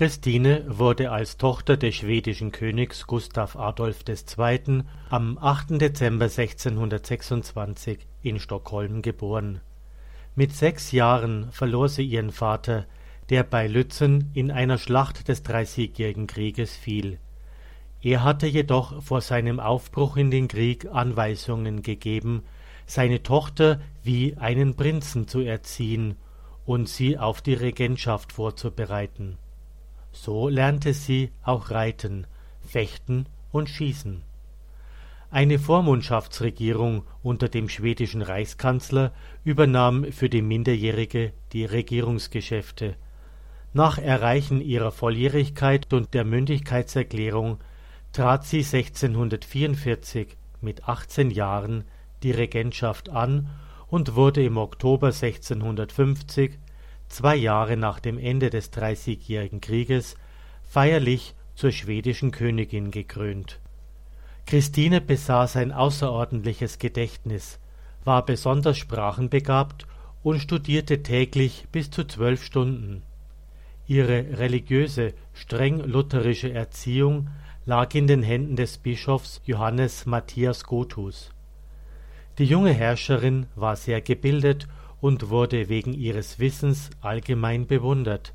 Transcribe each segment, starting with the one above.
Christine wurde als Tochter des schwedischen Königs Gustav Adolf II. am 8. Dezember 1626 in Stockholm geboren. Mit sechs Jahren verlor sie ihren Vater, der bei Lützen in einer Schlacht des Dreißigjährigen Krieges fiel. Er hatte jedoch vor seinem Aufbruch in den Krieg Anweisungen gegeben, seine Tochter wie einen Prinzen zu erziehen und sie auf die Regentschaft vorzubereiten so lernte sie auch Reiten, Fechten und Schießen. Eine Vormundschaftsregierung unter dem schwedischen Reichskanzler übernahm für die Minderjährige die Regierungsgeschäfte. Nach Erreichen ihrer Volljährigkeit und der Mündigkeitserklärung trat sie 1644 mit 18 Jahren die Regentschaft an und wurde im Oktober 1650 zwei Jahre nach dem Ende des Dreißigjährigen Krieges, feierlich zur schwedischen Königin gekrönt. Christine besaß ein außerordentliches Gedächtnis, war besonders sprachenbegabt und studierte täglich bis zu zwölf Stunden. Ihre religiöse, streng lutherische Erziehung lag in den Händen des Bischofs Johannes Matthias Gothus. Die junge Herrscherin war sehr gebildet und wurde wegen ihres Wissens allgemein bewundert.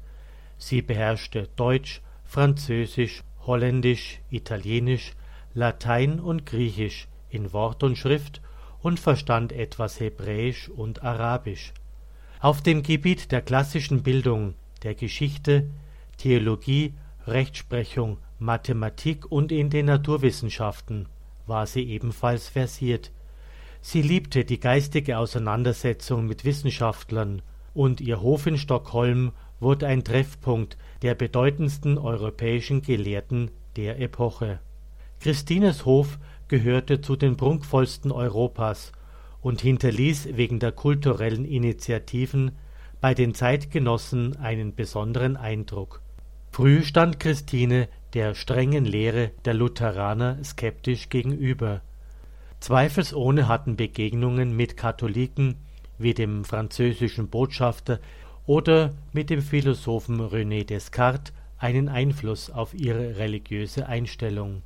Sie beherrschte Deutsch, Französisch, Holländisch, Italienisch, Latein und Griechisch in Wort und Schrift und verstand etwas Hebräisch und Arabisch. Auf dem Gebiet der klassischen Bildung, der Geschichte, Theologie, Rechtsprechung, Mathematik und in den Naturwissenschaften war sie ebenfalls versiert Sie liebte die geistige Auseinandersetzung mit Wissenschaftlern, und ihr Hof in Stockholm wurde ein Treffpunkt der bedeutendsten europäischen Gelehrten der Epoche. Christines Hof gehörte zu den prunkvollsten Europas und hinterließ wegen der kulturellen Initiativen bei den Zeitgenossen einen besonderen Eindruck. Früh stand Christine der strengen Lehre der Lutheraner skeptisch gegenüber Zweifelsohne hatten Begegnungen mit Katholiken wie dem französischen Botschafter oder mit dem Philosophen René Descartes einen Einfluss auf ihre religiöse Einstellung.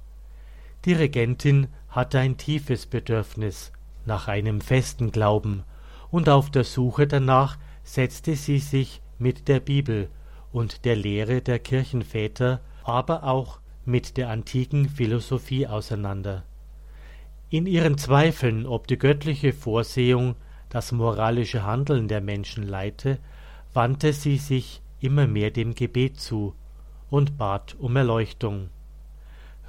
Die Regentin hatte ein tiefes Bedürfnis nach einem festen Glauben, und auf der Suche danach setzte sie sich mit der Bibel und der Lehre der Kirchenväter, aber auch mit der antiken Philosophie auseinander in ihren Zweifeln, ob die göttliche Vorsehung das moralische Handeln der Menschen leite, wandte sie sich immer mehr dem Gebet zu und bat um Erleuchtung.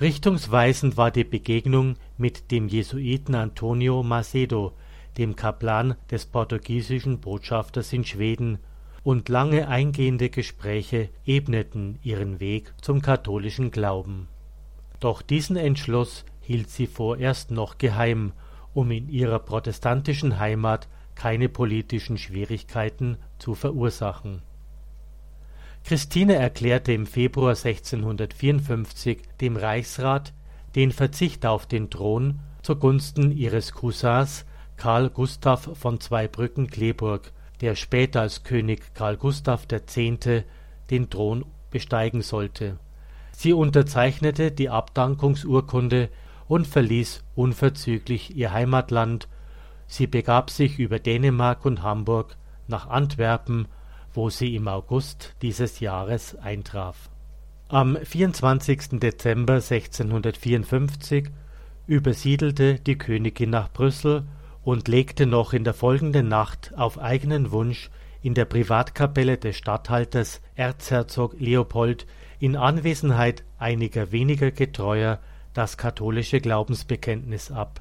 Richtungsweisend war die Begegnung mit dem Jesuiten Antonio Macedo, dem Kaplan des portugiesischen Botschafters in Schweden, und lange eingehende Gespräche ebneten ihren Weg zum katholischen Glauben. Doch diesen Entschluss hielt sie vorerst noch geheim, um in ihrer protestantischen Heimat keine politischen Schwierigkeiten zu verursachen. Christine erklärte im Februar 1654 dem Reichsrat den Verzicht auf den Thron zugunsten ihres Cousins Karl Gustav von Zweibrücken-Kleeburg, der später als König Karl Gustav X. den Thron besteigen sollte. Sie unterzeichnete die Abdankungsurkunde und verließ unverzüglich ihr Heimatland. Sie begab sich über Dänemark und Hamburg nach Antwerpen, wo sie im August dieses Jahres eintraf. Am 24. Dezember 1654 übersiedelte die Königin nach Brüssel und legte noch in der folgenden Nacht auf eigenen Wunsch in der Privatkapelle des Statthalters Erzherzog Leopold in Anwesenheit einiger weniger Getreuer das katholische Glaubensbekenntnis ab.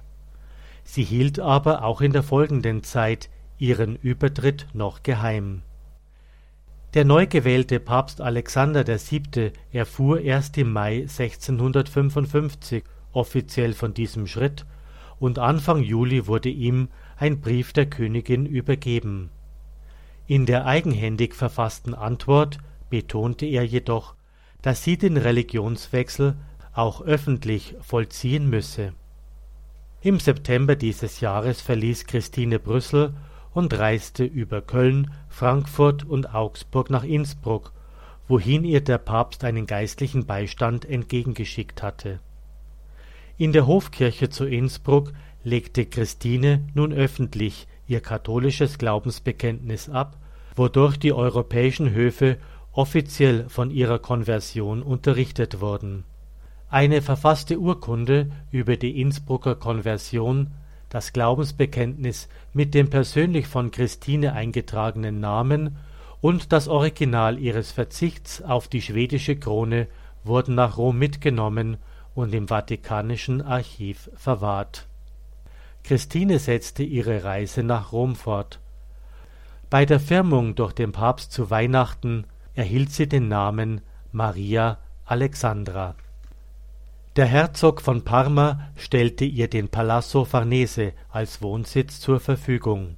Sie hielt aber auch in der folgenden Zeit ihren Übertritt noch geheim. Der neu gewählte Papst Alexander VII. erfuhr erst im Mai 1655 offiziell von diesem Schritt und Anfang Juli wurde ihm ein Brief der Königin übergeben. In der eigenhändig verfassten Antwort betonte er jedoch, dass sie den Religionswechsel auch öffentlich vollziehen müsse. Im September dieses Jahres verließ Christine Brüssel und reiste über Köln, Frankfurt und Augsburg nach Innsbruck, wohin ihr der Papst einen geistlichen Beistand entgegengeschickt hatte. In der Hofkirche zu Innsbruck legte Christine nun öffentlich ihr katholisches Glaubensbekenntnis ab, wodurch die europäischen Höfe offiziell von ihrer Konversion unterrichtet wurden. Eine verfasste Urkunde über die Innsbrucker Konversion, das Glaubensbekenntnis mit dem persönlich von Christine eingetragenen Namen und das Original ihres Verzichts auf die schwedische Krone wurden nach Rom mitgenommen und im Vatikanischen Archiv verwahrt. Christine setzte ihre Reise nach Rom fort. Bei der Firmung durch den Papst zu Weihnachten erhielt sie den Namen Maria Alexandra. Der Herzog von Parma stellte ihr den Palazzo Farnese als Wohnsitz zur Verfügung.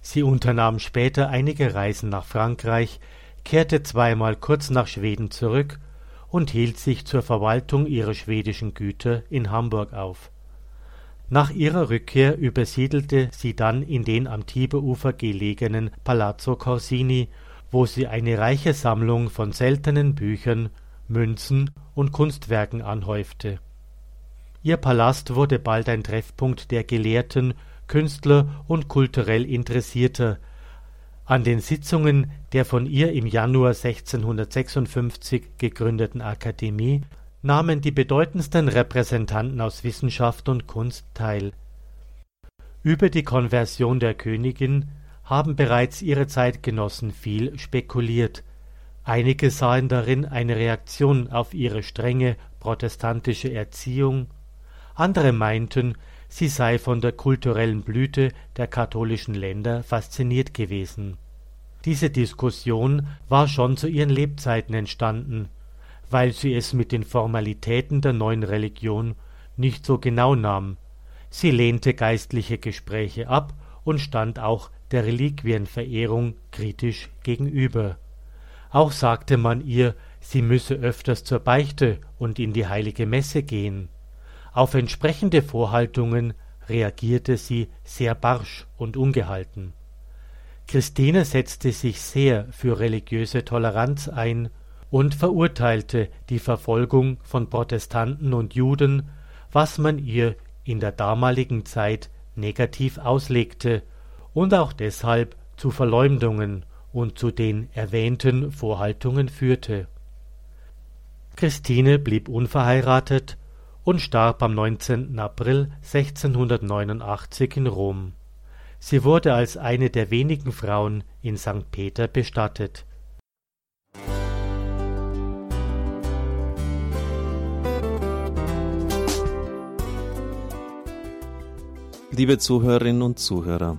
Sie unternahm später einige Reisen nach Frankreich, kehrte zweimal kurz nach Schweden zurück und hielt sich zur Verwaltung ihrer schwedischen Güter in Hamburg auf. Nach ihrer Rückkehr übersiedelte sie dann in den am Tiberufer gelegenen Palazzo Corsini, wo sie eine reiche Sammlung von seltenen Büchern, Münzen und Kunstwerken anhäufte. Ihr Palast wurde bald ein Treffpunkt der Gelehrten, Künstler und kulturell Interessierter. An den Sitzungen der von ihr im Januar 1656 gegründeten Akademie nahmen die bedeutendsten Repräsentanten aus Wissenschaft und Kunst teil. Über die Konversion der Königin haben bereits ihre Zeitgenossen viel spekuliert. Einige sahen darin eine Reaktion auf ihre strenge protestantische Erziehung, andere meinten, sie sei von der kulturellen Blüte der katholischen Länder fasziniert gewesen. Diese Diskussion war schon zu ihren Lebzeiten entstanden, weil sie es mit den Formalitäten der neuen Religion nicht so genau nahm. Sie lehnte geistliche Gespräche ab und stand auch der Reliquienverehrung kritisch gegenüber. Auch sagte man ihr, sie müsse öfters zur Beichte und in die heilige Messe gehen. Auf entsprechende Vorhaltungen reagierte sie sehr barsch und ungehalten. Christine setzte sich sehr für religiöse Toleranz ein und verurteilte die Verfolgung von Protestanten und Juden, was man ihr in der damaligen Zeit negativ auslegte und auch deshalb zu Verleumdungen und zu den erwähnten Vorhaltungen führte. Christine blieb unverheiratet und starb am 19. April 1689 in Rom. Sie wurde als eine der wenigen Frauen in St. Peter bestattet Liebe Zuhörerinnen und Zuhörer,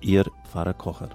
Ihr Pfarrer Kocher.